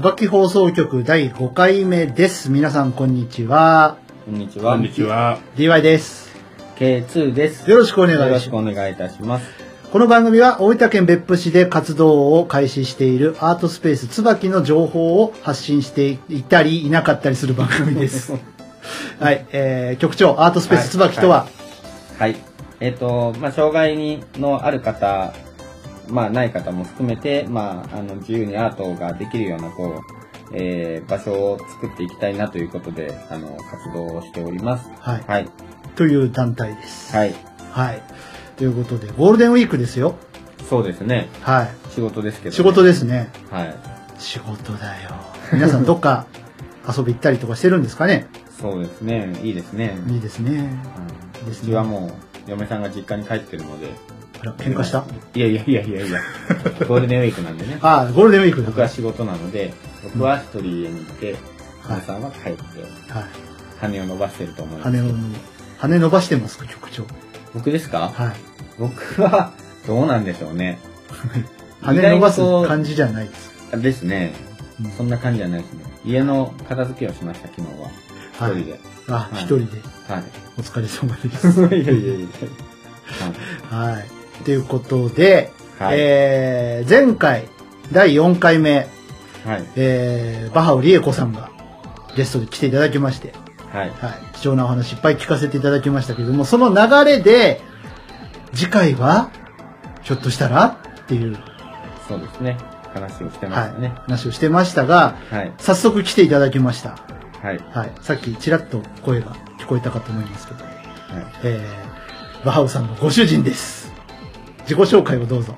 椿放送局第5回目です。皆さんこんにちは。こんにちは。こんにちは。DY です。K2 です。よろしくお願いしますよろしくお願いいたします。この番組は大分県別府市で活動を開始しているアートスペース椿の情報を発信していたりいなかったりする番組です。はい、えー、局長、アートスペース椿とは、はい。えっ、と、まあ、障害にのある方、まあ、ない方も含めて、まあ、あの、自由にアートができるような、こう、えー、場所を作っていきたいなということで、あの、活動をしております。はい、はい。という団体です。はい。はい。ということで、ゴールデンウィークですよ。そうですね。はい。仕事ですけど、仕事ですね。はい。仕事だよ。皆さんどっか 遊び行ったりとかしてるんですかね？そうですね。いいですね。いいですね。うんいいですねうちはもう、嫁さんが実家に帰ってるので。あら、喧嘩した？いやいやいやいやいや。ゴールデンウィークなんでね。ああ、ゴールデンウィークだ僕は仕事なので、僕は一人家にいて、はい皆さんは帰って、はい。羽を伸ばしてると思います。羽を、羽伸ばしてますか、局長？僕ですか？はい。僕は、どうなんでしょうね。羽伸ばす感じじゃないです。ですね。うんそんな感じじゃないですね。家の片付けをしました、昨日は。はい一人で。あ、はい一人で。はい。お疲れ様です。いやいやいやはい。ということで、はい。えー、前回、第4回目、はい。えー、バハウリエコさんがゲストで来ていただきまして、はい。はい。貴重なお話いっぱい聞かせていただきましたけども、その流れで、次回は、ひょっとしたらっていう、そうですね。話をしてまはいしたね。話をしてましたが、はい。早速来ていただきました。はい。はい。さっきちらっと声が聞こえたかと思いますけど、はい。えー、バハウさんのご主人です。自己紹介をどうぞ。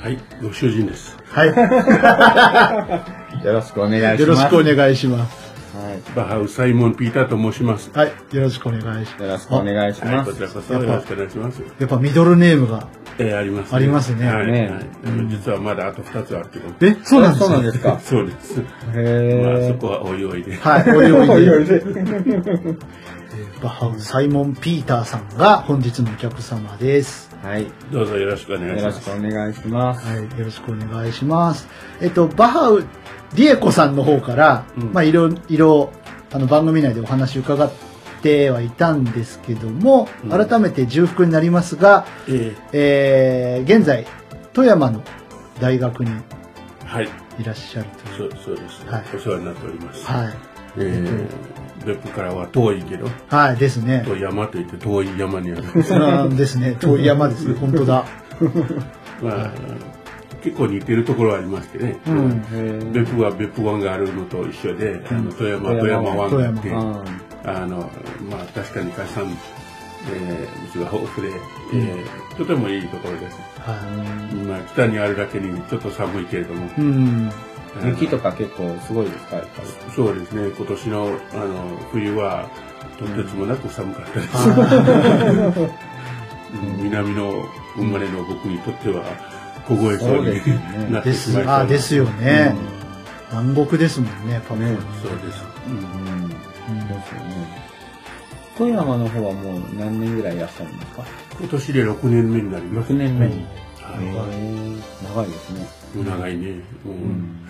はい、ご主人です。はい。よろしくお願いします。よろしくお願いします。はい。バハウサイモン・ピーターと申します。はい。よろしくお願いします。よろしくお願いしはい、ます。こちらこそよろしくお願いします。やっぱミドルネームが。えー、あります、ありますねはい、ねはい実はまだあと2つあるけど。え、そうなんですか？そうなんですか？そうです。まあ、へそこはおいおいで。はい。おいおいで。おいおいでえーバハウサイモン・ピーターさんが本日のお客様です。はい。どうぞよろしくお願いします。よろしくお願いします。はい。よろしくお願いします。えっと、バハウ、ディエコさんの方から、うんまあ、いろいろ、あの、番組内でお話伺ってはいたんですけども、うん改めて重複になりますが、ええー現在、富山の大学にー、はい、いらっしゃるという。そうそうです、はいお世話になっております。はい。えー、別府からは遠いけど、はい、ですね。遠い山といって遠い山にある。そうなんですね。遠い山ですね。本当だ。まあ、結構似てるところはありましてね。うん。別府は別府湾があるのと一緒で、あの富山富山湾があって、富あのまあ確かに海産、えー、物が豊富で、えーとてもいいところです。はまあ北にあるだけにちょっと寒いけれども、い。うん。雪とか結構すごいですか。そうですね。今年のあの冬はとてつもなく寒かったです。はうん 南の生まれの僕にとっては凍えそうにそうですよねい。でなってしまいす。そうあ、ですよね。南国ですもんね、パプアねそうです。うん。うん。ですよね。富山の方はもう何年ぐらいいらっしゃるんですか？今年で6年目になります。6年目に。へはー長いですね。い。長いね。ううんん。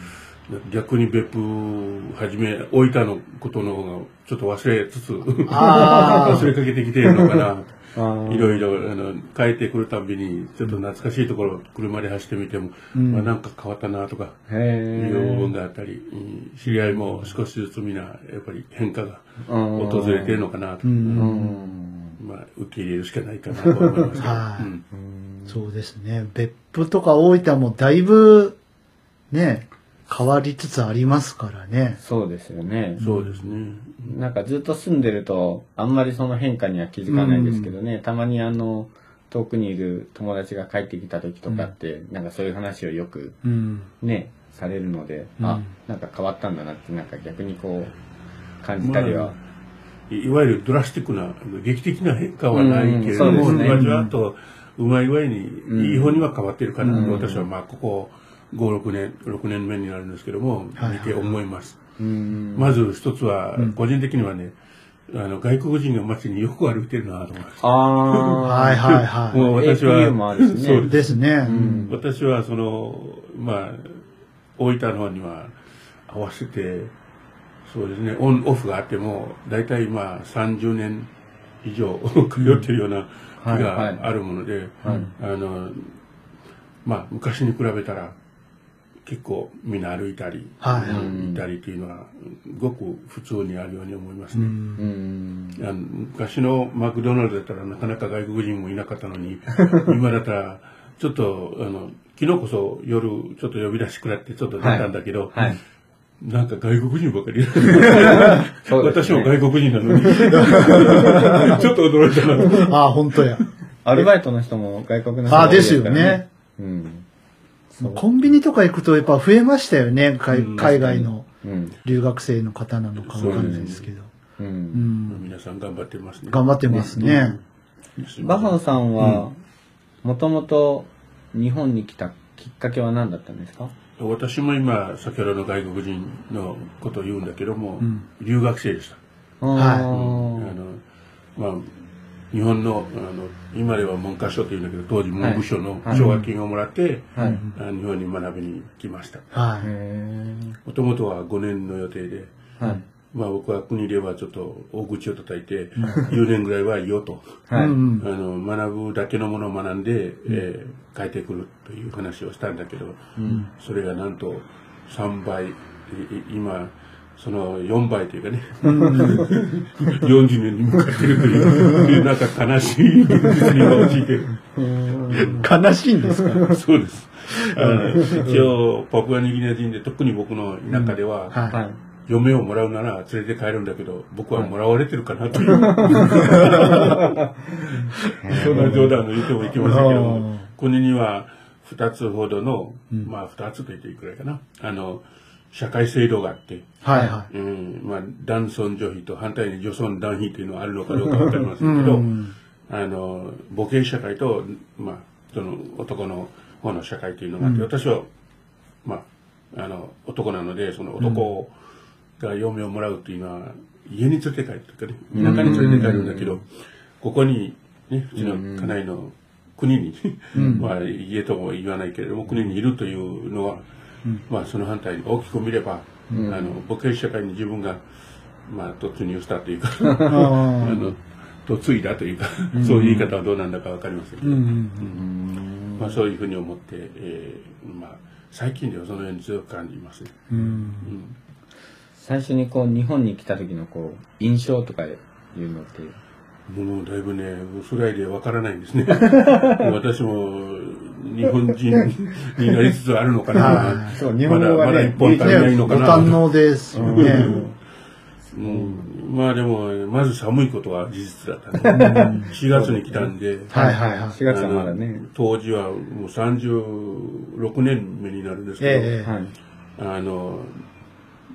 逆に別府はじめ大分のことの方がちょっと忘れつつ 忘れかけてきてるのかな。あいろいろあの帰ってくるたびにちょっと懐かしいところ車で走ってみても、うん。まあ、なんか変わったなとかいう部分ーがあったり、うん知り合いも少しずつみんなやっぱり変化がうん訪れてるのかなと、う。うん。ん。まあ、受け入れるしかないかなと思いますけど、そうですね。別府とか大分もだいぶ、ね、変わりつつありますからね。そうですよね。そうですね。なんかずっと住んでると、あんまりその変化には気づかないですけどね、たまにあの、遠くにいる友達が帰ってきた時とかって、なんかそういう話をよくうん。ね、されるので、うんあ、なんか変わったんだなって、なんか逆にこう、感じたりは。いいわゆるドラスティックな劇的な変化はないけれども、うんそうですねじわじわっとうまい具合にうんいい方には変わってるかなと、うん私はまあここ56年6年目になるんですけども、はい。見て思います、うん。まず一つはうん。個人的にはね、あの外国人が街によく歩いてるなと思います。ああ。はいはいはい。もう私はね。そうです。ね。うん。私はそのまあ大分の方には合わせて、そうですね、オン、オフがあっても、大体まあ30年以上 通ってるような木はいはい。があるもので、はい。あの、まあ昔に比べたら、結構みんな歩いたり、はいうんいたりというのは、ごく普通にあるように思いますね。あの昔のマクドナルドだったらなかなか外国人もいなかったのに、今だったら、ちょっと、あの、昨日こそ夜ちょっと呼び出しくらってちょっと出たんだけど、はい。なんか外国人ばかり。そうです私ねも外国人なのに。ちょっと驚いたな。ああ、本当や。アルバイトの人も外国の人ああ、ですよね。。うん。コンビニとか行くとやっぱ増えましたよね。海うん海外のうん。留学生の方なのかわかんないですけど。う。うんん。皆さん頑張ってますね。頑張ってますね。バハウさんは、もともと日本に来たきっかけは何だったんですか？私も今、先ほどの外国人のことを言うんだけども、うん留学生でした。はいあい。の、まあ、日本の、あの、今では文科省というんだけど、当時文部省のはい奨学金をもらって、はい。あ日本に学びに来ました。もともとは5年の予定で、ーはい。まあ僕は国ではちょっと大口を叩いて、10年ぐらいはいいよと。はい。うんあの、学ぶだけのものを学んで、えー帰ってくるという話をしたんだけど、うん。それがなんと3倍、いい今、その4倍というかね、40年に向かってるという、なんか悲しい現実に陥ってる。悲しいんですか？そうです。一応、パプアニューギニア人で、特に僕の田舎では、ははい。嫁をもらうなら連れて帰るんだけど、僕はもらわれてるかなという、そんな冗談を言ってもいけませんけどあも、国には2つほどの、うん。まあ2つと言っていいくらいかな、あの、社会制度があって、い。はい。はうん、まあ、男尊女卑と反対に女尊男卑というのはあるのかどうかわかりまい。せんけど、うん。あの、母系社会と、まあ、その男の方の社会というのがあって、うん。私は、まあ、あの、男なので、その男が嫁をもらうというのは、家に連れて帰るというかね、田舎に連れて帰るんだけど、ここに、ね、うちの家内の国に、うん。まあ、家とも言わないけれども、国にいるというのは、うんまあ、その反対に大きく見れば、うん。あの、母系社会に自分が、まあ、突入したというか、あの、嫁いだというか、そういう言い方はどうなんだかわかりませんけど、まあそういうふうに思って、えーまあ最近ではそのように強く感じますね。うん。うん。最初にこう、日本に来た時のこう、印象とかいうのって、もうだいぶね、それでわからないんですね。私も日本人になりつつあるのかはな。そう日まだまだ一本足りないのかな。堪能ですよね。うん、まあでも、まず寒いことは事実だったね。4月に来たんで、はいはいはい。4月はまだね当時はもう36年目になるんですけど、ええはい。あの、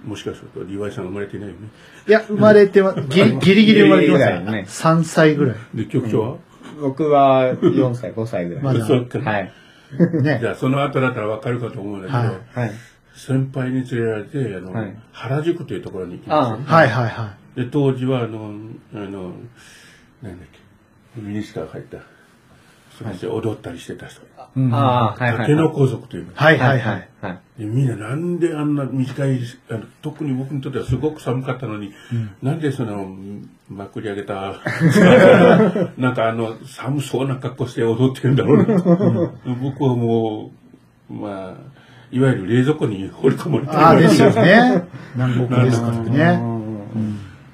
もしかすると、リワイさんが生まれていないよね。いや、生まれてま、ギリギリギリ生まれてまギリギリぐらいねす。3歳ぐらい。で、局長は、僕は4歳、5歳ぐらい。まだそうかはい。ねじ。ゃあ、その後だったらわかるかと思うんだけど、はいはい。先輩に連れられて、あの、はい原宿というところに行きまあした。はいはいはで、当時は、あの、あの、なんだっけ、ミニスカー入った、それで踊ったりしてた人。ああ、はいはい。竹の皇族というはいはい。はい。でみんななんであんな短いあの特に僕にとってはすごく寒かったのに、なんでそのまくり上げた なんかあの寒そうな格好して踊ってるんだろうな僕はもうまあいわゆる冷蔵庫に放り込まれてるああ、ですよね。南国ですからね。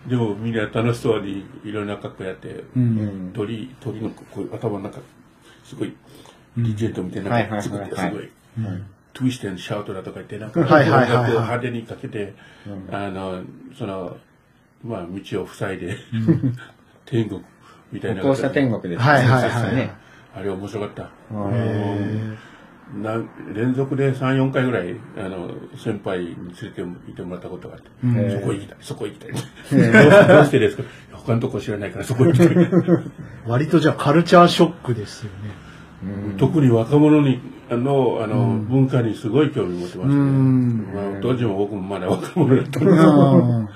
でもみんな楽しそうにいろんな格好やって、うん。鳥鳥の頭の中すごいリジェントみたいなのが作ってすはいごい。トゥイストシャウトだとか言って、なんか、はいはいはいはい音楽を派手にかけて、あの、その、まあ、道を塞いで、天国みたいな。歩行者天国ですはいはいはい。あれ面白かった。へな連続で3、4回ぐらい、あの、先輩に連れて行ってもらったことがあって、そこ行きたい、そこ行きたい。どうしてどうしてですか？他のとこ知らないからそこ行きたい。ー 割とじゃあカルチャーショックですよね。うん特に若者に、あの、あの、文化にすごい興味持ってましたね。うんまあ、当時も僕もまだ若者だったんですうん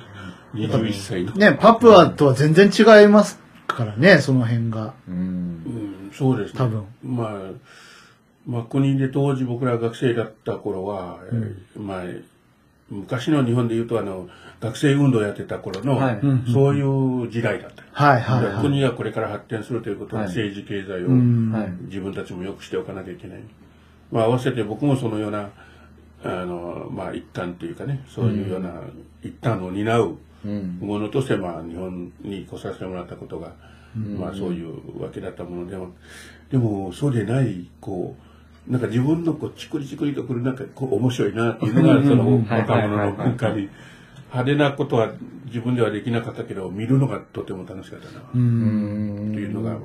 21歳の。ね、パプアとは全然違いますからね、その辺が。うんうん、そうですね。多分。まあ、まあ、国で当時僕ら学生だった頃は、えーまあ、昔の日本で言うとあの学生運動やってた頃の、はいそういう時代だった。はいはいはい。国がこれから発展するということは、はい政治経済を自分たちも良くしておかなきゃいけない。まあ合わせて僕もそのようなあのまあ一環というかねそういうような一端を担ううん。ものとしてまあ日本に来させてもらったことが、まあそういうわけだったものでもでもそうでないこうなんか自分のこうチクリチクリとくるなんかこう面白いなっていうのがそのはい若者のはいはいはい文化に派手なことは自分ではできなかったけど見るのがとても楽しかったなというのがまあ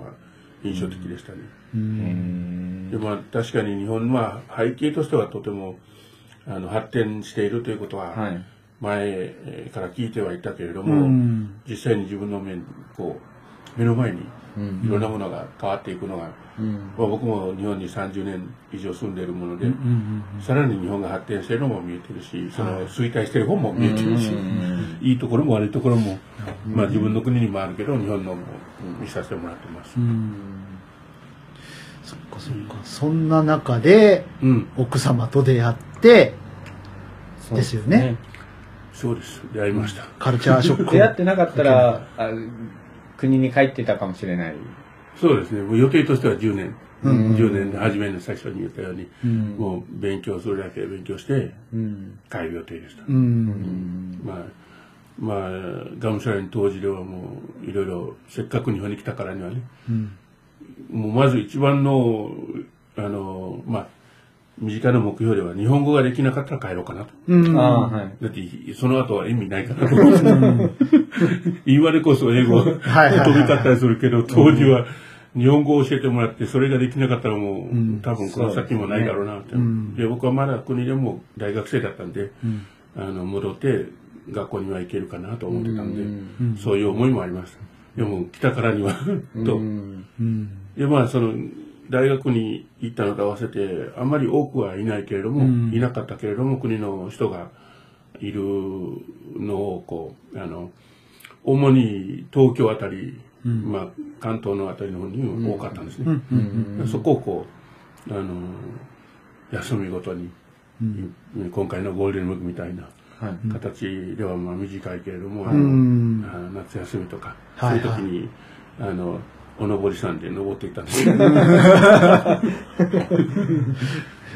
印象的でしたね。うんでまあ確かに日本は背景としてはとてもあの発展しているということははい。前から聞いてはいたけれどうも、ん。実際に自分の目こう目の前にうんいろんなものが変わっていくのが、うん。まあ、僕も日本に30年以上住んでいるもので、うんさらに日本が発展しているのも見えてるしその衰退している方も見えてるし、うんいいところも悪いところも、まあ、自分の国にもあるけど日本のも見させてもらってます。うん。そっかそっか。そんな中でうん、奥様と出会って、そうですよね。そうです出会いました。カルチャーショック。出会ってなかったら、あ国に帰ってたかもしれない。そうですねもう予定としては10年、うん10年で初めの最初に言ったように、うんもう勉強するだけ勉強してうん。帰る予定でした。うん。まあ、まあ、がむしゃらに当時ではもう、いろいろ、せっかく日本に来たからにはね、うん。もうまず一番の、あの、まあ、身近な目標では、日本語ができなかったら帰ろうかなと。うん。ああ、はい。だって、その後は意味ないかなと思って。今でこそ英語、飛びはいはいはい交ったりするけど、当時は日本語を教えてもらって、それができなかったらもう、ん多分この先もないだろうなって。んで、僕はまだ国でも大学生だったんで、うん。あの、戻って学校には行けるかなと思ってたんで、うんそういう思いもありました。でも、来たからには と。うんうん。で、まあ、その、大学に行ったのと合わせて、あんまり多くはいないけれども、うん。いなかったけれども、国の人がいるのを、こう、あの、主に東京あたり、まあ、関東のあたりの方に多かったんですね。うん。そこをこう、あの、休みごとに、今回のゴールデンウィークみたいな、はい。形ではまあ短いけれども、あん。のあ夏休みとか、はい。そういう時に、あの、お登りさんで登っていったんですよ。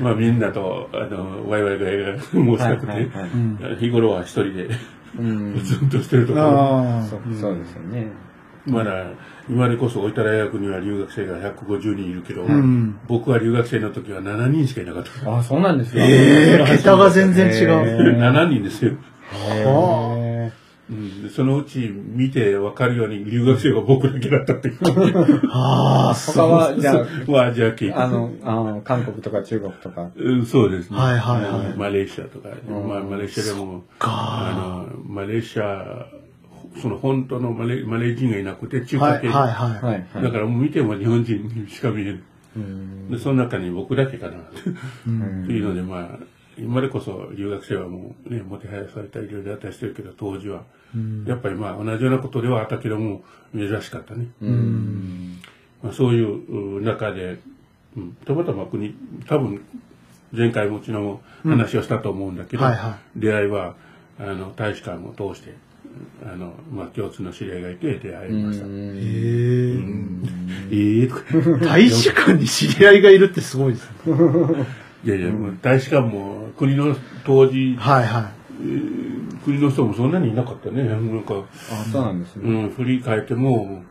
まあみんなと、あの、ワイワイガヤがもうしたくて、はいはいはい日頃は一人で、うん。ずっとしてるところ、あそうそうですよね。まだ、今でこそ大分大学には留学生が150人いるけど、ん僕は留学生の時は7人しかいなかった。あ、そうなんですか。ええ 桁が全然違う。へ7人ですよ。ーうん、でそのうち見て分かるように留学生が僕だけだったっていう。ああ、他は、じゃまあアジア系あ、あの、あの韓国とか中国とか。うんそうですね。はいはいはいマレーシアとか、まあ、マレーシアでも、あの、マレーシア、その本当のマレマレー人がいなくて、中はい華系、はいはい。はい。だからもう見ても日本人しか見えない。うん。で、その中に僕だけかな、うん というので、まあ、今でこそ留学生はもうね、もてはやされたりいろいろあったりしてるけど、当時は、やっぱりまあ同じようなことではあったけども、珍しかったね。うん。まあ、そういうう中で、うん、たまたま国、多分、前回もうちのも話をしたと思うんだけど、はいは出会いは、あの、大使館を通して、あの、まあ、共通の知り合いがいて出会いました。へえ。ええとか、大使館に知り合いがいるってすごいですね。いやいや、もう大使館も国の当時、はいは国の人もそんなにいなかったね。なんか、あ、そうなんですね。うん、振り返っても、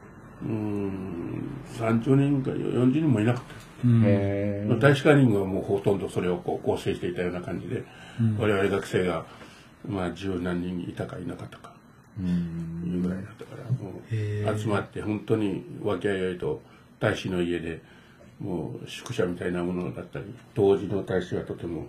うん、30人か40人もいなかった。い。うん大使館員はもうほとんどそれをこう構成していたような感じで、我々学生がまあ十何人いたかいなかったかうん。いうぐらいだったから、へもう集まって本当に和気あいあいと大使の家でもう宿舎みたいなものだったり当時の大使はとても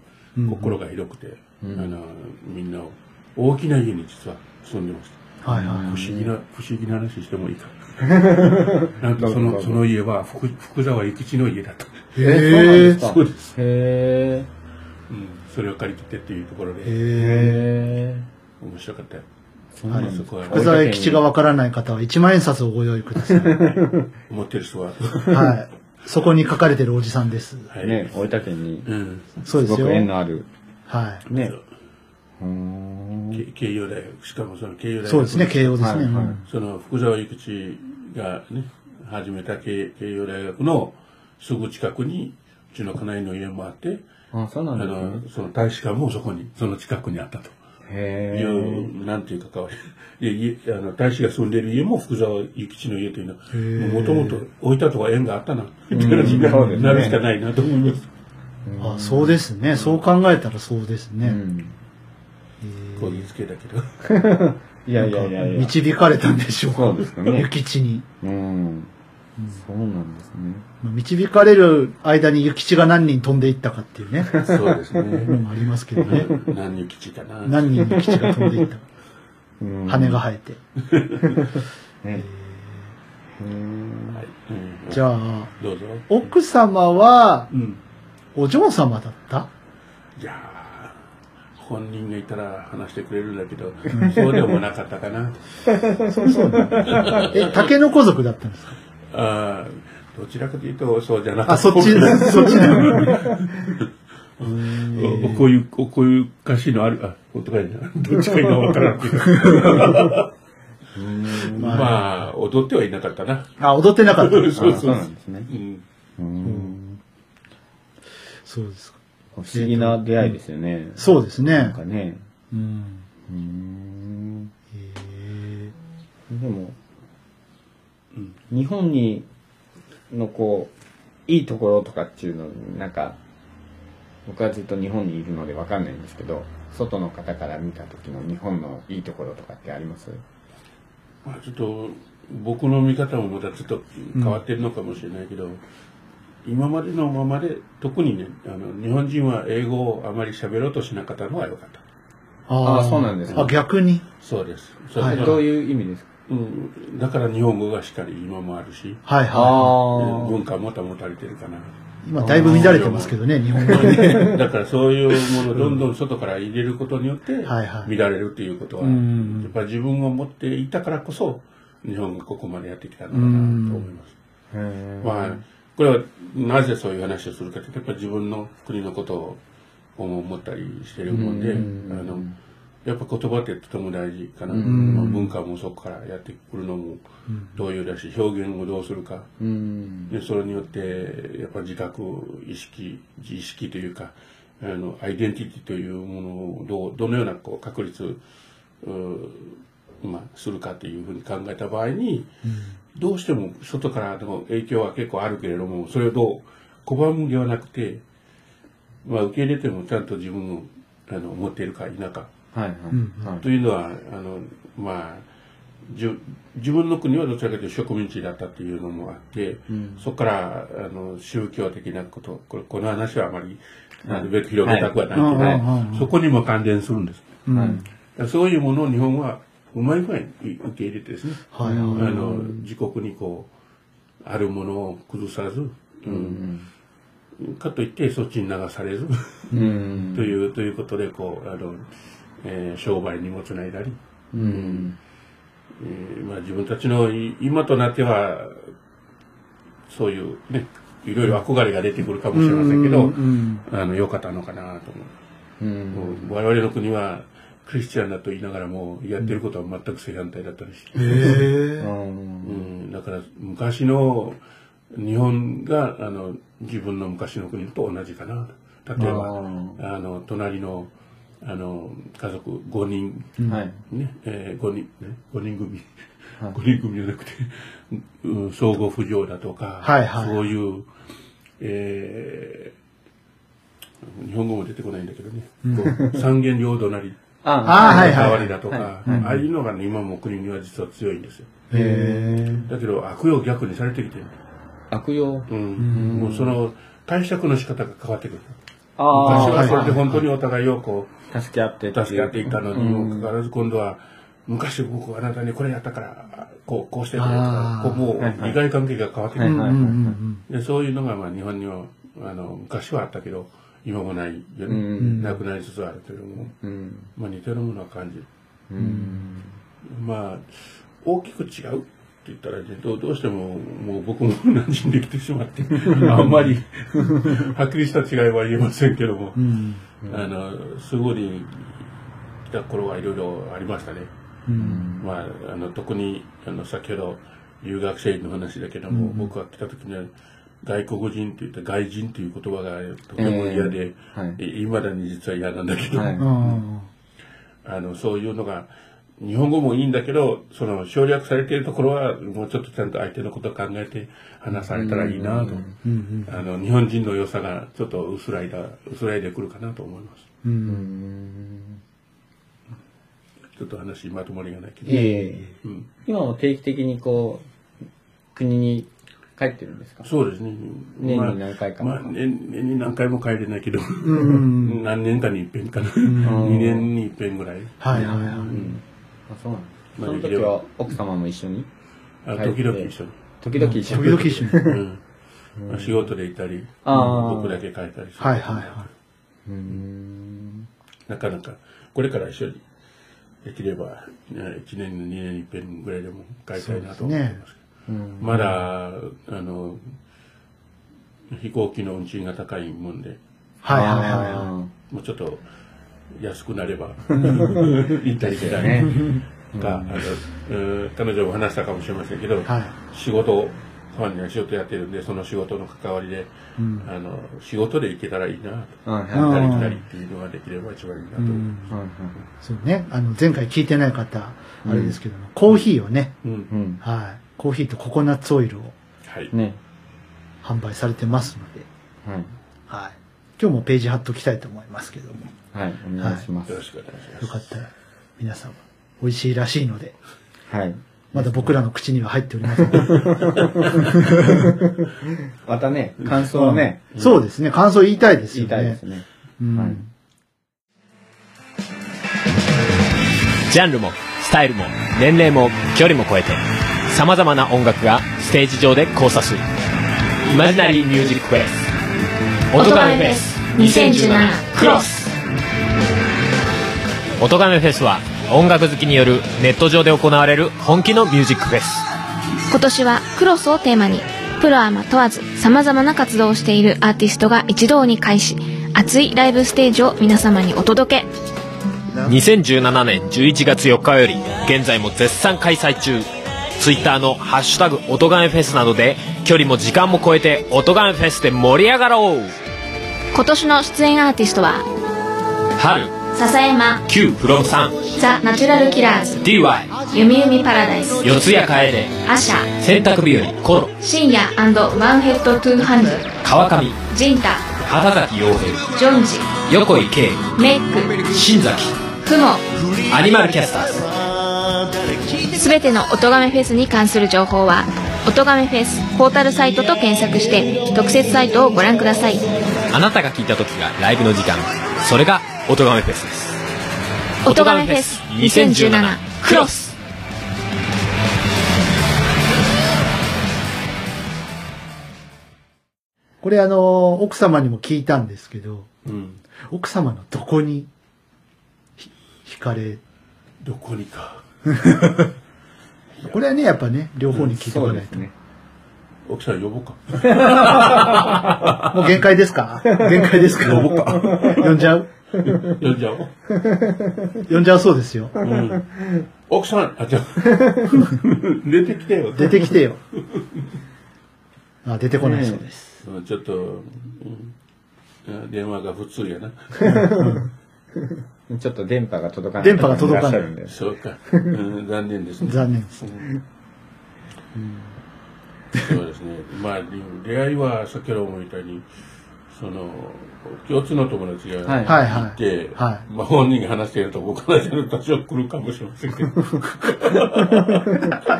心が広くて、あのみんなを大きな家に実は住んでました。はいはい。不思議な、不思議な話してもいいか。なんとその、その家は福福沢諭吉の家だった。へえ。そうです。へうん、それを借りてっていうところで、へー。へ面白かったよ。ー。そうなんですそこは福沢諭吉がわからない方は一万円札をご用意ください。思ってる人は。はい。そこに書かれてるおじさんです。はい。ね、大分県に、うん。そうですすよ。ごく縁のある、はね、うーんけ慶応大学。しかもその慶応大学。そうですね、慶応ですね。はいはいうんその福沢諭吉がね、始めた慶慶応大学のすぐ近くに、うちの家内の家もあって、あ、そうなあんですね。の、その大使館もそこに、その近くにあったと。へいーう、なんていうかかわ いい。で、家あの、大使が住んでる家も福沢諭吉の家というのは、もともと置いたとは縁があったな、って話になるしかないなと思います。あそうですね。そう考えたらそうですね。うん。こぎつけだけど。いやいやいやいや。導かれたんでしょうかね諭吉に。うん。そうなんですね。導かれる間に諭吉が何人飛んでいったかっていうね。そうですのね。もありますけどね。何人吉かな。何人諭吉が飛んでいったか。うん羽が生えて。ね。はい。うんじゃあ、どうぞ。奥様はうん。お嬢様だった？いやー本人がいたら話してくれるんだけど、そうでもなかったかな。え、竹の子族だったんですか？あーどちらかというと、そうじゃなかった。あ、そっち、そっちおおこういう、おこういう歌詞のある、あ、本当かいな。どっちかいなわからんけど。まあ、踊ってはいなかったな。あ、踊ってなかった。そうそうなんですね。うん。うん。そうですか。不思議な出会いですよね。そうですねなんか。ね。うん。うん。へでも、うん日本に、のこう、いいところとかっていうの、なんか、僕はずっと日本にいるのでわかんないんですけど、外の方から見た時の日本のいいところとかってあります？まあ、ちょっと、僕の見方もまたちょっと変わってるのかもしれないけど、今までのままで、特にね、あの、日本人は英語をあまり喋ろうとしなかったのは良かった。ああそうなんですねあ、逆に？そうです。そはいどういう意味ですか？うん、だから日本語がしっかり今もあるし、はいはあ文化も保たれてるかな。い。今だいぶ乱れてますけどね、日本語はね。だからそういうものをどんどん外から入れることによって、乱れるっていうことは、うん。やっぱり自分を持っていたからこそ、日本がここまでやってきたのかなと思います。まあ、これはなぜそういう話をするかというと、やっぱり自分の国のことを思ったりしてるもんで、うん。あの、やっぱ言葉ってとても大事かな。んまあ文化もそこからやってくるのも同様だし、表現をどうするか。うん。で、それによって、やっぱ自覚、意識、自意識というか、あの、アイデンティティというものをどう、どのようなこう確立、まあ、するかというふうに考えた場合に、どうしても外からの影響は結構あるけれども、それをどう拒むんではなくて、まあ、受け入れてもちゃんと自分を、あの、持っているか否か。はいはい。というのは、あの、まあ、じゅ自分の国はどちらかというと植民地だったっていうのもあって、うんそこからあの宗教的なことこれこの話はあまり、はいなるべく広げたくはないけど、はいうんうんうんそこにも関連するんです。うん。そういうものを日本はうまい具合に受け入れてですね、はいはい。あの自国にこうあるものを崩さず、うんかといってそっちに流されず、うん。というということでこうあの、えー商売にもつないだり、うん。えーまあ、自分たちのい今となってはそういうねいろいろ憧れが出てくるかもしれませんけど、うんあの良かったのかなと思う。うん。我々の国はクリスチャンだと言いながらもやってることは全く正反対だったりし。うん、だから昔の日本があの自分の昔の国と同じかな例えばあの隣のあの家族5人。はい。ね、えー、5人。ね。5人組。はい。5人組じゃなくて、うん、相互扶助だとか、はいはい。そういう、えー日本語も出てこないんだけどね、こう三元両隣。あ あーはいはい。代わりだとか、ああいうのがね今も国には実は強いんですよ。だけど悪用逆にされてきてる、悪用？うん。もうその解釈の仕方が変わってくる。昔はそれではい。本当にお互いをこう助け合って。助け合っていたのにもかかわらず今度は昔僕はあなたにこれやったからこうこうしてくれとかもう利害関係が変わってくる、でそういうのがまあ日本にはあの昔はあったけど今もないよね、うん。なくなりつつあるけれども、うん。まあ、似てるものは感じる。うん。まあ大きく違う言ったらねどうどうしてももう僕も馴染んできてしまってあんまり はっきりした違いは言えませんけども、うん。あのすぐに来た頃はいろいろありましたね。うん。まあ、あの特にあの先ほど留学生の話だけども、うん僕が来た時には外国人といって外人という言葉がとても嫌で、はい。いまだに実は嫌なんだけど、はいうん。あのそういうのが日本語もいいんだけどその省略されているところはもうちょっとちゃんと相手のことを考えて話されたらいいなと、うん。あの日本人の良さがちょっと薄らいだ薄らいでくるかなと思います。ちょっと話まとまりがないけど、今も定期的にこう、国に帰ってるんですか？そうですね。年に何回か。まあ、まあ、年年に何回も帰れないけど、うん。何年かに一遍かな、2年に一遍ぐらい。はいはいはい。うん。あ、そうなんその時は奥様も一緒にあ時々一緒に、時々一緒。に。時々一緒に。うん。まあ、仕事でいたり僕だけ帰ったりする。はいはいはうーん。なかなかこれから一緒にできれば1年2年に一遍ぐらいでも帰りたいなと思ってますけど。うん。まだあの飛行機の運賃が高いもんで。い。はいはいはあもうちょっと安くなれば 行ったりしたいねか、あのうん彼女も話したかもしれませんけど、い。はい。仕事ファンには仕事やってるんでその仕事の関わりで、うん。あの仕事で行けたらいいなとあ。はいうん行ったり来たりっていうのができれば一番いいなと思います。はいはいそうね。あの、前回聞いてない方、あれですけども、コーヒーをね、うんうん。はい。コーヒーとココナッツオイルをはい。ね。販売されてますので、はい。はい。今日もページ貼っときたいと思いますけども、はい。お願いしますよ。ろしくお願いします。よかったら皆様美味しいらしいので、はい。まだ僕らの口には入っておりません。またね、感想をね、そうですね。感想言いたいですよね言いたいです。ね。うんはいジャンルもスタイルも年齢も距離も超えて様々な音楽がステージ上で交差するイマジナリーミュージックフェス音亀フェス2017クロス音亀フェスは音楽好きによるネット上で行われる本気のミュージックフェス。今年はクロスをテーマにプロアマ問わず様々な活動をしているアーティストが一堂に会し熱いライブステージを皆様にお届け。2017年11月4日より現在も絶賛開催中。Twitter の「ハッシュタグ音亀フェス」などで距離も時間も超えて音亀フェスで盛り上がろう。今年の出演アーティストは春。笹山。Q フロムさんザ・ナチュラルキラーズ。DY ゆみゆみパラダイス。四谷楓。アシャ。洗濯日和。コロ。深夜ワンヘッドトゥーハンズ川上。ジンタ。畑崎陽平。ジョンジ。横井圭。メイク。新崎。フモアニマルキャスターズ。すべての音亀フェスに関する情報は音亀フェスポータルサイトと検索して特設サイトをご覧ください。あなたが聞いた時がライブの時間。それが音亀フェスです音亀フェス2017クロスこれあの、奥様にも聞いたんですけど、うん。奥様のどこにひ惹かれ、どこにか。これはね、やっぱね、両方に聞いておかないと。そうですね。奥さん呼ぼうか。もう限界ですか？限界ですか？呼ぼうか。呼んじゃう？呼んじゃおう。呼んじゃうそうですよ。うん。奥さん、あ、じゃあ 出てきてよ。出てきてよ。あ、出てこないそうです。うんちょっと、うん電話が普通やな。ちょっと電波が届かない。電波が届かないそうか。うん残念ですね。残念です。そうですね。まあ、出会いは先ほども言ったように、その、共通の友達がはいはいはいはいまあ本人が話していると僕からすると多少来るかもしれませんけど。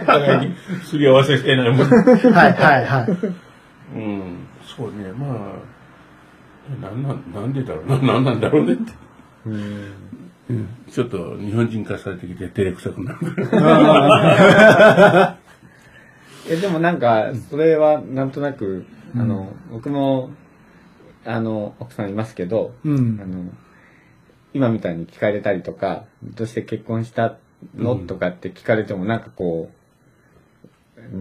互いにすり合わせしてないもん。はいはいはい。うん、そうね、まあ、なんなん、なんでだろうな、なんなんだろうねって。ちょっと日本人化されてきて照れくさくなる。え、でもなんか、それはなんとなく、あの、僕も、あの、奥さんいますけど、うんあ。の、今みたいに聞かれたりとか、どうして結婚したの、うんとかって聞かれてもなんかこう、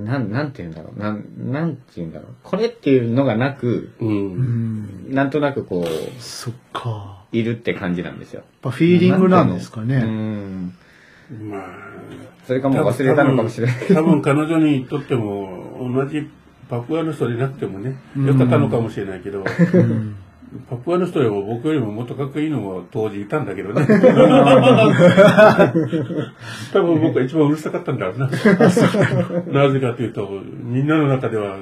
なん、なんて言うんだろう。なん、なんて言うんだろう。これっていうのがなく、う。うんん。なんとなくこう、そっか。いるって感じなんですよ。やっぱフィーリングなんですかうね。ん。まあ、それかもう忘れたのかもしれない。多分彼女にとっても、同じパプアの人でなくてもね、よかったのかもしれないけど、うんパプアの人よりも僕よりももっとかっこいいのも当時いたんだけどね。多分僕が一番うるさかったんだろうな。なぜかというと、みんなの中では、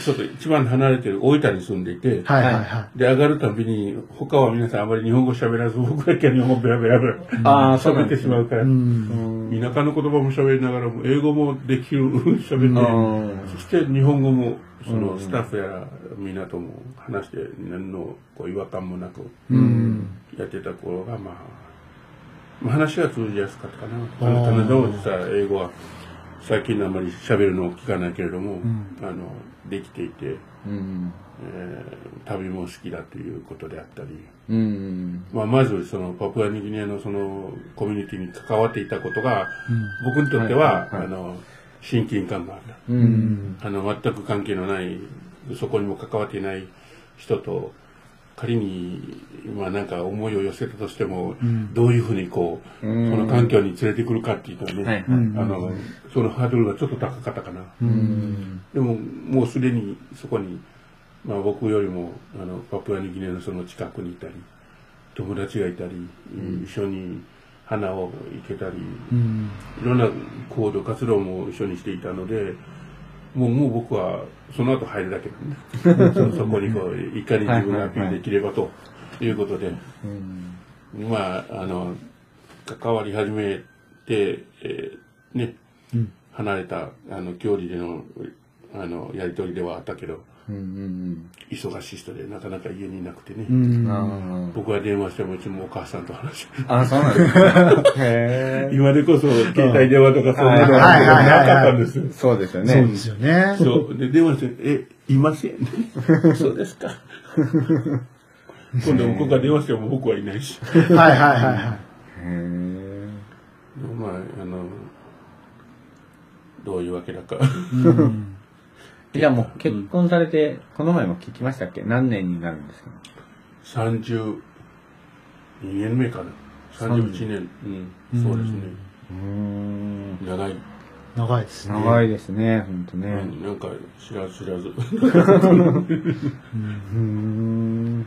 ちょっと一番離れてる大分に住んでいて、はいはいはで、上がるたびに、他は皆さんあまり日本語喋らず、僕だけは日本語ベラベラベラ ああ、喋って。しまうからい。う、ん。田舎の言葉も喋りながらも、英語もできる、喋って、うんそして日本語も、そうんのスタッフやらみんなとも話して、何のこう違和感もなくうん。やってた頃が、まあ、まあ話が通じやすかったかな。あーあの、彼女も実は英語は最近あんまり喋るのを聞かないけれども、んあの、できていて、うん。えー旅も好きだということであったり、うん。まあ、まずそのパプアニギニアのそのコミュニティに関わっていたことが、僕にとっては、はいはいあの、親近感がある。うん。あの、全く関係のない、そこにも関わっていない人と、仮に、まあなんか思いを寄せたとしても、どういうふうにこう、うんその環境に連れてくるかっていうのはね、はいあの、そのハードルがちょっと高かったかな。うん。でも、もうすでにそこに、まあ僕よりも、あの、パプアニギニアのその近くにいたり、友達がいたり、一緒に花を生けたり、うん。いろんな行動、活動も一緒にしていたので、もう、もう僕はその後入るだけなんで、そそこにこう、いかに自分がアピールできればと。いうことで、うん。まあ、あの、関わり始めて、えーね、うん。離れた、あの、距離での、あの、やりとりではあったけど、うん。うん。忙しい人でなかなか家にいなくてね、うん。あ僕が電話してもいつもお母さんと話してあ。あ、そうなんですか。へえ。今でこそ携帯電話とかそんなのはいはいはいはいなかったんですよ。そうですよね。そうですよね。そう。で、電話して、え、いません。そうですか。今度向こうが電話しても僕はいないし。はいはいはいはい。へえ。まあ、あの、どういうわけだか。うんじゃあもう結婚されて、この前も聞きましたっけ？何年になるんですか？32年目かな。31年。うん、そうですね。うん。長い。長いですね。長いですね、ほんとね。うんなんか知らず知らず。うん。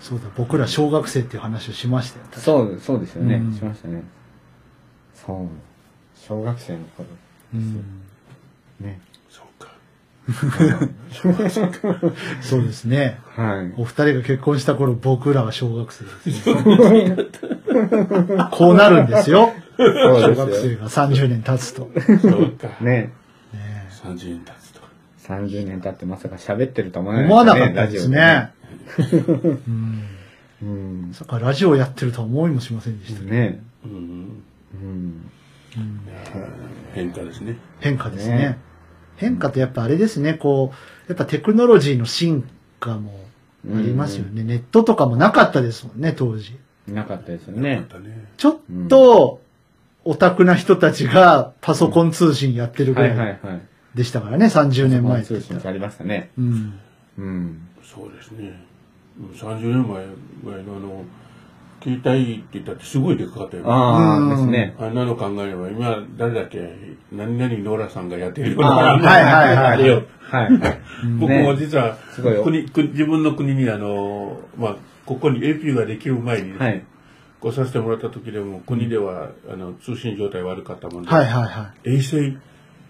そうだ、僕ら小学生っていう話をしましたよ。そう、そうですよねうん。しましたね。そう。小学生の頃。うんね。そうですね。はい。お二人が結婚した頃、僕らは小学生です。こうなるんですよ。そう小学。生が30年経つと。そうか。ね。ね30年経つと。30年経ってまさか喋ってると思わない思わなかったですね。ラうん。さかラジオやってるとは思いもしませんでしたね。ね。うん。うん。変化ですね。変化ですねね変化ってやっぱあれですね、こう、やっぱテクノロジーの進化もありますよね。ネットとかもなかったですもんね、当時。なかったですよまね。ちょっと、オタクな人たちがパソコン通信やってるぐらい。でしたからね、30年前ってありましたね。うん。うん。そうですね。30年前ぐらいのあの、携帯って言ったってすごいでかかったよね。あうんあ、ですね。あんなの考えれば、今、誰だっけ何々ノーラさんがやってるよう。はいはいはいあれよ。はい。僕も実は国、国、自分の国にあの、まあ、ここに AP ができる前に、はい。来させてもらった時でも、国では、あの、通信状態悪かったもんで、はいはいは衛星、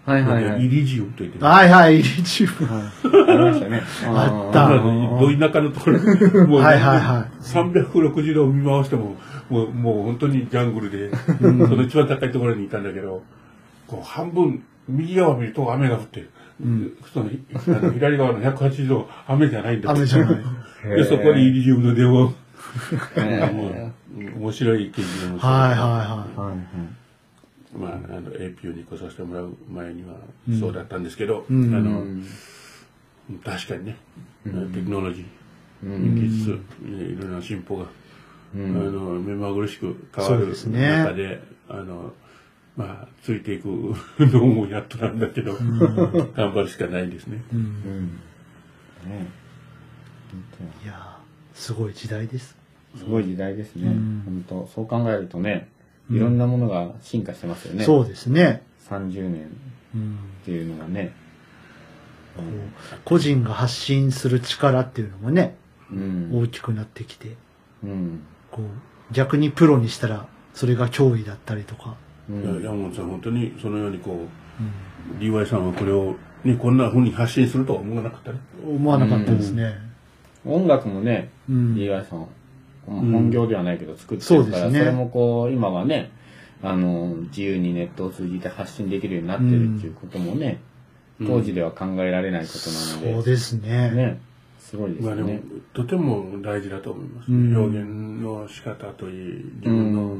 はいはいはい。イリジウムと言ってい。る。はいはい、イリジウム。ありましたね。あったあのど田舎のところ、もう、はいはいは360度見回しても、もう、もう本当にジャングルで、その一番高いところにいたんだけど、こう半分、右側見ると雨が降ってる。そのあの左側の180度、雨じゃないんだ雨じゃない。で、そこにイリジウムの電話面白い記事で面白い。はいはいははいはい。まあ、あの、APU に来させてもらう前にはそうだったんですけど、うん。あの、うん確かにね、テクノロジー、うん。技術、いろんな進歩が、うん。あの、目まぐるしく変わるですね。中で、あの、まあ、ついていくのもやっとなんだけど、頑張るしかないですね。うん。うん。ね。いやーすごい時代です。すごい時代ですね。うん。本当そう考えるとね、いろんなものが進化してますよね。そうですね。30年っうんていうのがね。こう個人が発信する力っていうのもね、うん。大きくなってきて、うん。こう、逆にプロにしたら、それが脅威だったりとか。うん。いや山本さん、本当にそのようにこうんう、DY さんはこれを、ね、こんな風に発信するとは思わなかったね。思わなかったですね。音楽もね、うん DY さん、本業ではないけど作ってるから、そうですね。それもこう、今はね、あの、自由にネットを通じて発信できるようになってるっていうこともね、当時では考えられないことなので、そうですね。ね、すごいですまあでもとても大事だと思います。うん。表現の仕方といい、自分の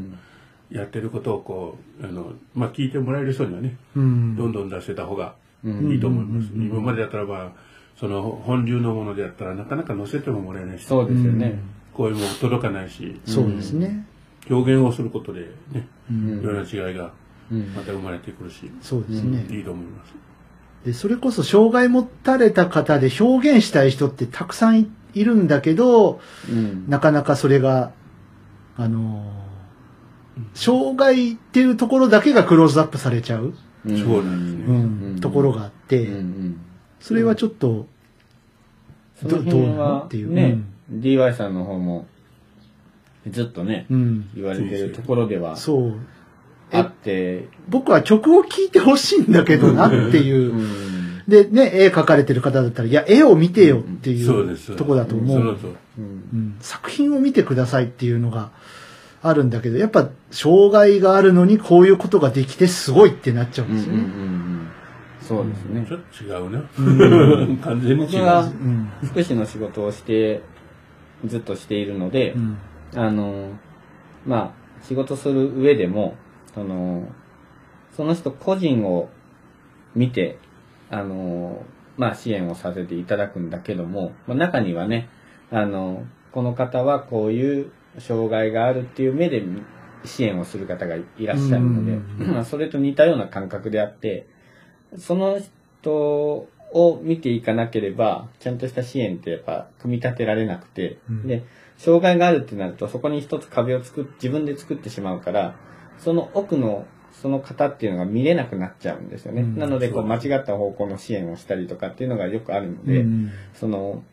やってることをこう、あの、まあ聞いてもらえる人にはね、うん。どんどん出せた方がうん。いいと思います。うん。今までだったらば、その本流のものでやったらなかなか載せてももらえないし、そうですよね。声も届かないし、そうですね。表現をすることでね、うん。いろんな違いがうん。また生まれてくるし、そうですね。いいと思います。で、それこそ障害持たれた方で表現したい人ってたくさんいいるんだけど、うん。なかなかそれが、あのー障害っていうところだけがクローズアップされちゃう、うん。そうなんですうねん。ところがあって、うん。うん。それはちょっと、その辺どどうなのはっていう。ね、DY さんの方もずっとね、うん。言われてるところではそう。あって、僕は曲を聴いてほしいんだけどなっていうう。ん。で、ね、絵描かれてる方だったら、いや、絵を見てよっていそうです。うとこだと思う。うんうん作品を見てくださいっていうのがあるんだけど、やっぱ、障害があるのにこういうことができてすごいってなっちゃうんうんうんうんうですよね。ん。そうですねち。ょっと違うね。完全に違う。うん。福祉の仕事をして、ずっとしているのでう、ん。あの、まあ、仕事する上でも、その、その人個人を見て、あの、まあ、支援をさせていただくんだけども、まあ、中にはね、あの、この方はこういう障害があるっていう目で支援をする方がいらっしゃるので、うんまあ、それと似たような感覚であって、その人を見ていかなければ、ちゃんとした支援ってやっぱ組み立てられなくて、うん。で、障害があるってなると、そこに一つ壁を作っ、自分で作ってしまうから、その奥の、その方っていうのが見れなくなっちゃうんですよね。うん。なので、こう、間違った方向の支援をしたりとかっていうのがよくあるので、うん。その、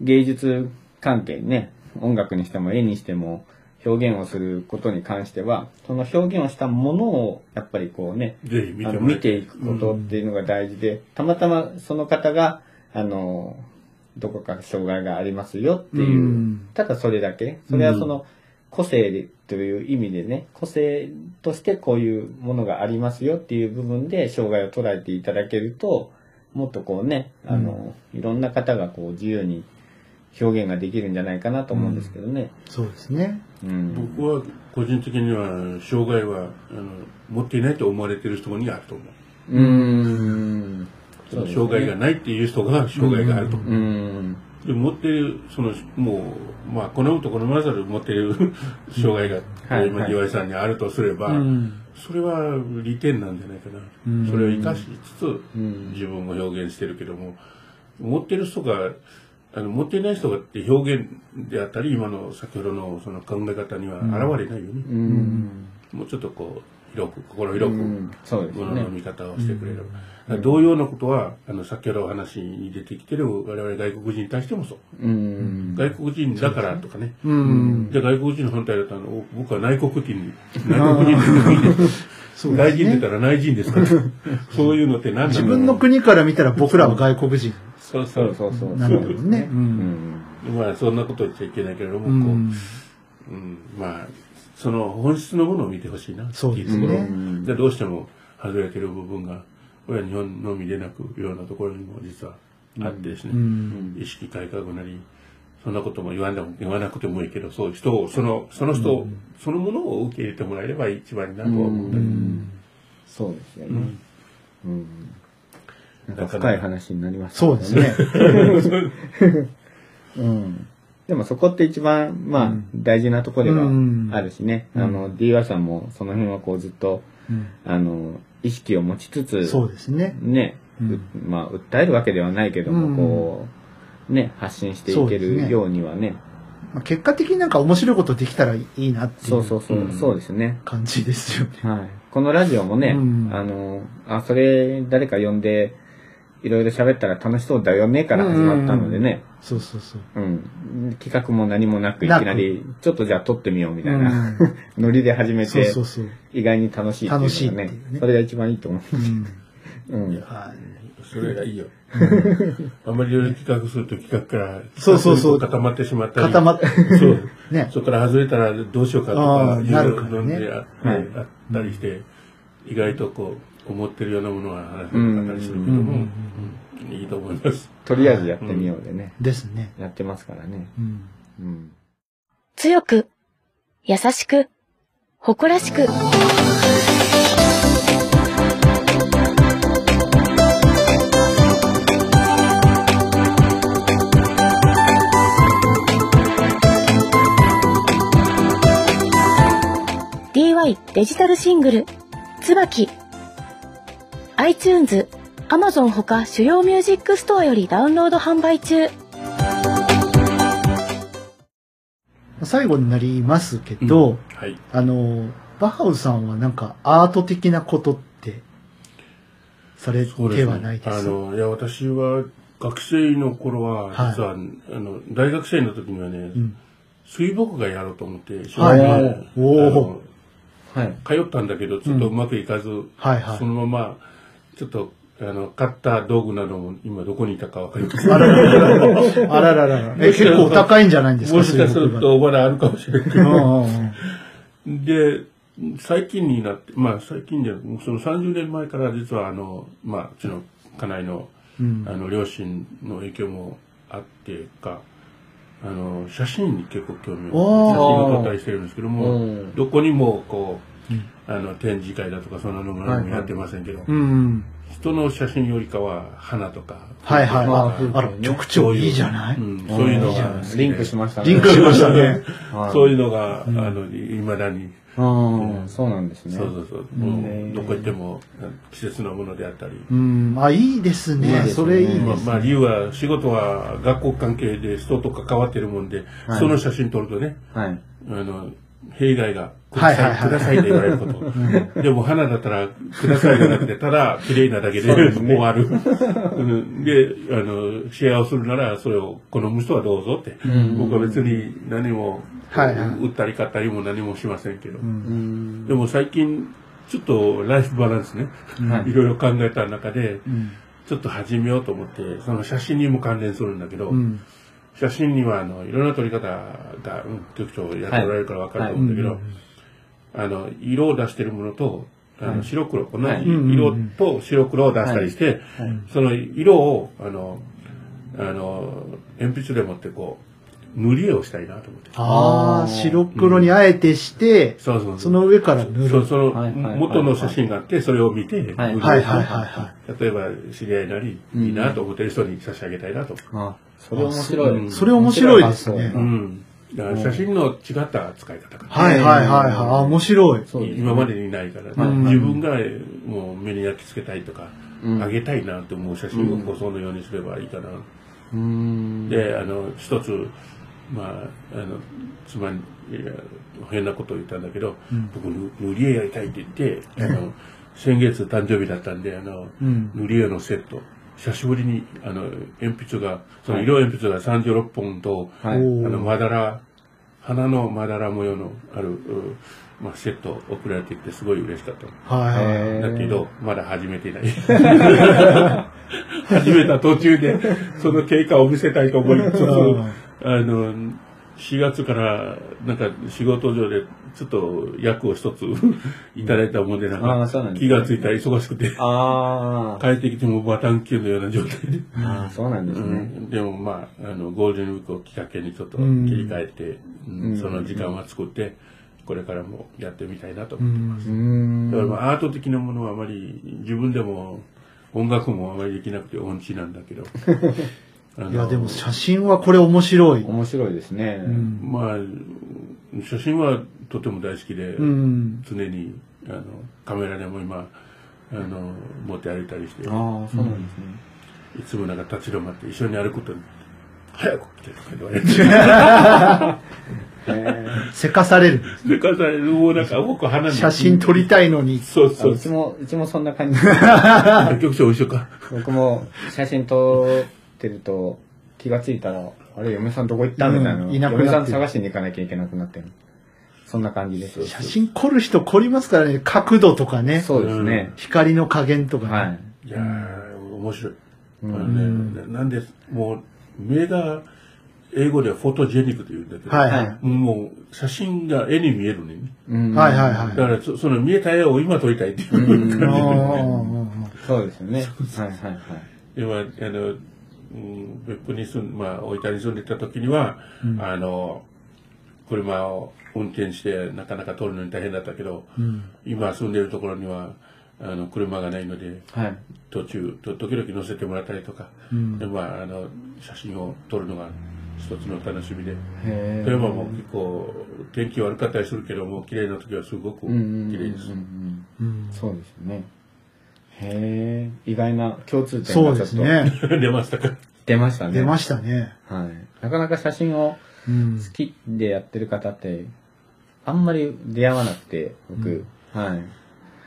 芸術関係にね、音楽にしても絵にしても、表現をすることに関しては、その表現をしたものを、やっぱりこうね、見あのて見ていくことっていうのが大事で、たまたまその方が、あの、どこか障害がありますよっていう、うん。ただそれだけ、それはその個性でという意味でね、個性としてこういうものがありますよっていう部分で障害を捉えていただけると、もっとこうね、あの、いろんな方がこう自由に表現ができるんじゃないかなと思うんですけどね。そうですね。うん。僕は個人的には障害はあの持っていないと思われている人にあると思う。うーん。その障害がないっていう人が障害があると思う。うん。で持っている、その、もう、まあ、好むと好まざる持っている障害が、はい今、岩井さんにあるとすれば、うんそれは利点なんじゃないかな。うんそれを生かしつつ、ん自分を表現してるけども、持ってる人が、あの、持っていない人がって表現であったり、今の先ほどのその考え方には現れないよね。うん。もうちょっとこう、広く、心広く、ものの。見方をしてくれれば。だから同様のことは、あの、先ほどお話に出てきてる我々外国人に対してもそう。うん。外国人だからとかね。うん。じゃあ外国人の反対だったら、お僕は内国人、内国人でもいいです。そう外。人出たら内人ですから。そういうのって何なの？自分の国から見たら僕らは外国人そうそそうう。そうそう。なんだろうね。う。うんん。まあ、そんなこと言っちゃいけないけれども、うこう、ん。うん、まあ、その本質のものを見てほしいな。そうですねっていうところで、どうしても外れてる部分が、これは日本のみでなく、いろんなところにも実はあってですね、うん。意識改革なり、そんなことも言わな言わなくてもいいけど、そういう人を、その、その人を、そのものを受け入れてもらえれば一番いいなとは思うんだけど、そうですよね。うん。なんか深い話になりましたそうですね。うん。でもそこって一番、まあ、大事なところではうんあるしね。あの、DY さんもその辺はこうずっと、うんあの、意識を持ちつつ、そうですね。ね、うんうまあ、訴えるわけではないけども、うんこう、ね、発信していけるようにはね、まあ結果的になんか面白いことできたらいいなっていそうそううそう、うんそうですね。感じですよね。はい。このラジオもね、うんあの、あ、それ誰か呼んで、いろいろ喋ったら楽しそうだよねから始まったのでね、そうそうそう。うん。企画も何もなくいきなり、ちょっとじゃあ撮ってみようみたいな、うん ノリで始めそうて、そうそう。意外に楽しいっていうのが楽しいねっていうねそれが一番いいと思うん。う。うん。はい。それがいいよ。あんまりいろいろ企画すると企画から、そうそうそう固まってしまったり。固まって、そう。ね。そこから外れたらどうしようかとか、いろいろね飲んであ,、はいあったりして、意外とこう、思ってるようなものは話せなかったりするけども、いいと思います。とりあえずやってみようでね、ですね。やってますからね。うん。うん。強く、優しく、誇らしく。DY デジタルシングル、椿。iTunes、Amazon ほか主要ミュージックストアよりダウンロード販売中。最後になりますけど、はい。あの、バッハウスさんはなんかアート的なことってされてはないですあの、いや、私は学生の頃は、はい実は、あの、大学生の時にはね、うん水墨画やろうと思って、はい通ったんだけど、ちょっとうまくいかず、はいはいそのまま、ちょっと、あの、買った道具なども今どこにいたかわかりません。あらららららららら。え、結構高いんじゃないんですかもしかするとまだあるかもしれないけど。で、最近になって、まあ最近じゃなその30年前から実はあの、まあうちの家内の、あの両親の影響もあってか、あの、写真に結構興味をおー。写真を撮ったりしてるんですけども、うん。どこにもこう、うんあの、展示会だとかそんなのもはいはいやってませんけど、うんうん。人の写真よりかは花とか、はいはい。まあああら、局長いいじゃない？うん、そういうのリンクしましたね。リンクしましたね。はいそういうのが、あの、いまだに、うん、そうなんですね。そうそうそう、もうどこ行っても季節のものであったり、うん。あ、いいですね。それいいですね。まあ、まあ理由は仕事は学校関係で人と関わってるもんで、はいその写真撮るとね、はい。あの、弊害が、ください、はいはいはいくださいって言われること。でも花だったら、くださいじゃなくて、ただ綺麗なだけで終わる。うんで、あの、シェアをするなら、それを好む人はどうぞって。ん僕は別に何も、はいはい売ったり買ったりも何もしませんけど。うん。でも最近、ちょっとライフバランスね、はいいろいろ考えた中で、うん。ちょっと始めようと思って、その写真にも関連するんだけど、うん。写真にはあのいろんな撮り方が、うん、局長やっておられるから分かると思うんだけど、はいあの色を出してるものとあの、白黒同じはい色と白黒を出したりして、その色をあのあの鉛筆で持ってこう塗り絵をしたいなと思って。ああ、白黒にあえてして、そうそうそうその上から塗る。そうその元の写真があってそれを見て、はいはいはいはいは例えば知り合いなり、いいなと思ってる人に差し上げたいなと。あ、それ面白い。うんそれ面白いですねうん。だから写真の違った使い方かな。はいはいはいはい。あ、面白い。今までにないから、はい自分がもう目に焼き付けたいとか、うんあげたいなと思う写真をこうそのようにすればいいかな。うん。で、あの、一つ、まあ、あの、妻に、いや変なことを言ったんだけど、僕、ぬ塗り絵やりたいって言って、あの、先月誕生日だったんで、あの、うん塗り絵のセット、久しぶりに、あの、鉛筆が、その色鉛筆が36本と、はい。あの、まだら、花のまだら模様のある、うまあ、セット送られてきてすごい嬉しかった。はいだけど、まだ始めてない。始めた途中で、その経過を見せたいと思いつつ、うんあの、4月から、なんか仕事上で、ちょっと役を一つ いただいたもんで、なんあーか気がついたら忙しくて、あ 帰ってきてもバタン級のような状態で。ーあー、そうなんですうね。ん、でもまあ、あの、ゴールデンウィークをきっかけにちょっと切うんり替えて、うんうんその時間は作って、これからもやってみたいなとう思ってます。だからまあアート的なものはあまり自分でも音楽もあまりできなくて音痴なんだけど。いや、でも写真はこれ面白い。面白いですね。うんまあ、写真はとても大好きで、うん。常にあのカメラでも今あの持って歩いたりしてああ、そうなんですね。いつもなんか立ち止まって一緒に歩くと早く来てとか言われて へせかされる。でかさもうなんか僕鼻に写真撮りたいのに。そうそうーうちも、うちもそんな感じ。局長一緒か僕も写真撮ってると気がついたら、あれ、嫁さんどこ行った？みたいな。うんいなくなってる嫁さん探しに行かなきゃいけなくなってる。そんな感じです。写真凝る人凝りますからね。角度とかね。そうですね。光の加減とかね。はい。いやー面白い、うんあのねなんでもう目が英語ではフォトジェニックというんだけど、はいはい。はもう写真が絵に見えるねうんはいはいはいだからそその見えた絵を今撮りたいっていううん感じで、あーそうですよね。はいはいはい。今あの、うん、別府に住んまあ大分に住んでた時には、あの車を運転してなかなか通るのに大変だったけど、うん。今住んでるところにはあの車がないのではい。途中と時々乗せてもらったりとか、うん。でまああの写真を撮るのが一つの楽しみでへ富山も結構天気悪かったりするけども綺麗な時はすごくうんうんうんうん綺麗です、うんうん。そうですよね。へえ、意外な共通点そうがちょっとですね。出ましたか？出ましたね。出ましたね。はい。なかなか写真をうん。好きでやってる方って、あんまり出会わなくて、僕。はい。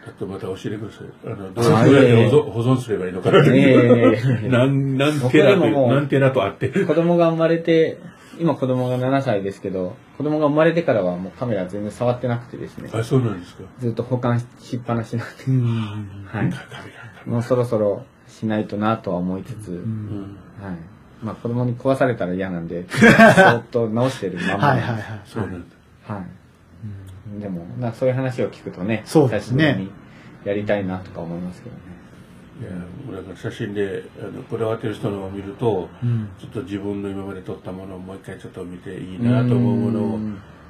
あとまた教えてくださいあのどうやって保存保存すればいいのかなってえいうえ なんなんてな僕でももうとなんてなとあって子供が生まれて、今子供が7歳ですけど、子供が生まれてからはもうカメラ全然触ってなくてですね、あそうなんですか。ずっと保管しっぱなしなんで、うん。はい。もうそろそろしないとなとは思いつつ、うん。はい。まあ子供に壊されたら嫌なんで、そーっと直してるまんまはいはいはい。そうなんだ。はい。でも、なそういう話を聞くとね、そうですね。やりたいなとか思いますけどね。いやだから写真であのこだわってる人のを見ると、うんちょっと自分の今まで撮ったものをもう一回ちょっと見ていいなと思うものを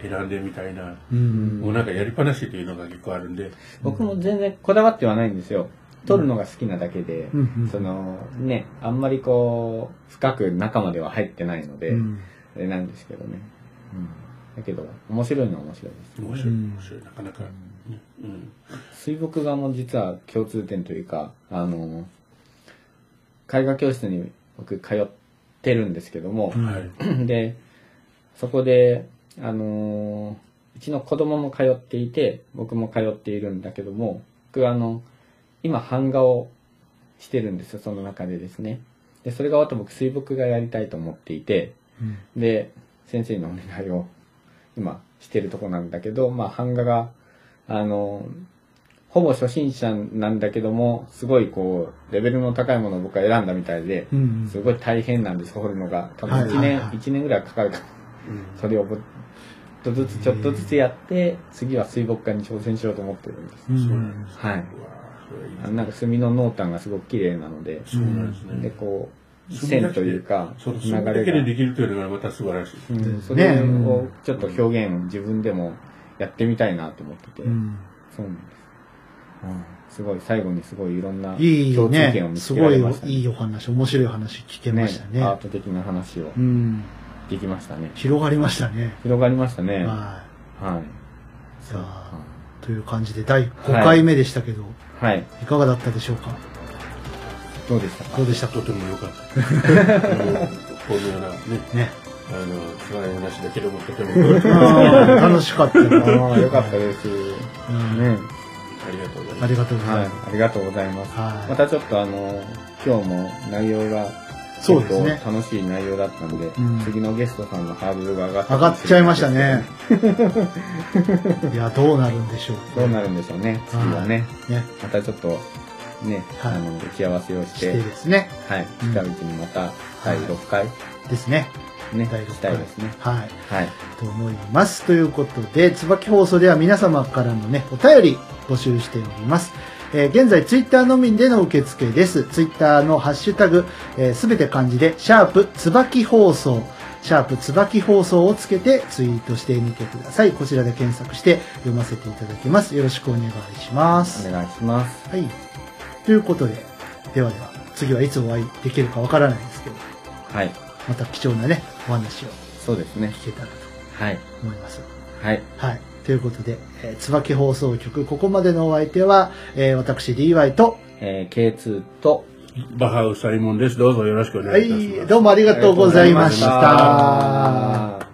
選んでみたいな、うん。もうなんかやりっぱなしっていうのが結構あるんで、僕も全然こだわってはないんですよ。撮るのが好きなだけで、うんうんそのね、あんまりこう、深く中までは入ってないので、うんあれなんですけどね。うん。だけど、面白いのは面白いです。面白い、うん面白い、なかなか、ねうん。水墨画も実は共通点というか、あの、絵画教室に僕通ってるんですけども、はい。で、そこで、あのーうちの子供も通っていて、僕も通っているんだけども、僕あの、今版画をしてるんですよ、その中でですね。で、それが終わったら僕水墨画やりたいと思っていて、で、先生のお願いを今してるとこなんだけど、まあ版画が、あのほぼ初心者なんだけども、すごいこう、レベルの高いものを僕は選んだみたいで、うんすごい大変なんです、掘るのが。多分1年、はいはいはい一年ぐらいかかるかそれをちょっとずつちょっとずつやって、次は水墨画に挑戦しようと思ってるんです。うんそうなんです。はい。あのなんか墨の濃淡がすごく綺麗なので、そうなんですね。で、こう、線というか、そう、流それだれが、けでできるというのがまた素晴らしい。うん、それをちょっと表現自分でもやってみたいなと思ってて、うんそうなんです。うんすごい、最後にすごいいろんないい共通点ねを。見つすごいけられましたね。いいお話、面白い話聞けましたね。アート的な話をうん。できましたね。広がりましたね。広がりましたね。ははい。い。さあ、という感じで第5回目でしたけど、はい。いかがだったでしょうか？どうでしたか？どうでしたか？とても良かった。このようなね、ね。あの、つらい話だけどもとても楽しかったなああ、よかったです。うんね。ありがとうございあます。りがとうございはいます。。ありがとうございます。はいまたちょっとあの、今日も内容が、そうですね結構楽しい内容だったんで、うん次のゲストさんのハードルが上がった上がっちゃいましたね。いや、どうなるんでしょう。どうなるんでしょうね、次はね。ね。またちょっと、ね、はいあの、打ち合わせをししてて、ですね。はい、うん近いうちにまた第6回、ですね。ね、第六回ですね。はい。はい。と思います。ということで、椿放送では皆様からのね、お便り募集しております。えー現在、ツイッターのみでの受付です。ツイッターのハッシュタグ、すべて漢字で、シャープ、椿放送、シャープ、椿放送をつけてツイートしてみてください。こちらで検索して読ませていただきます。よろしくお願いします。お願いします。はい。ということで、ではでは、次はいつお会いできるかわからないですけど、はい。また貴重なね、お話をそうですね。聞けたらとはい。思います。はい。はい。ということで、えー、椿放送局、ここまでのお相手は、えー、私 DY と、えー、K2 と、バハウサイモンです。どうぞよろしくおは願いいたします。い、どうもありがとうございました。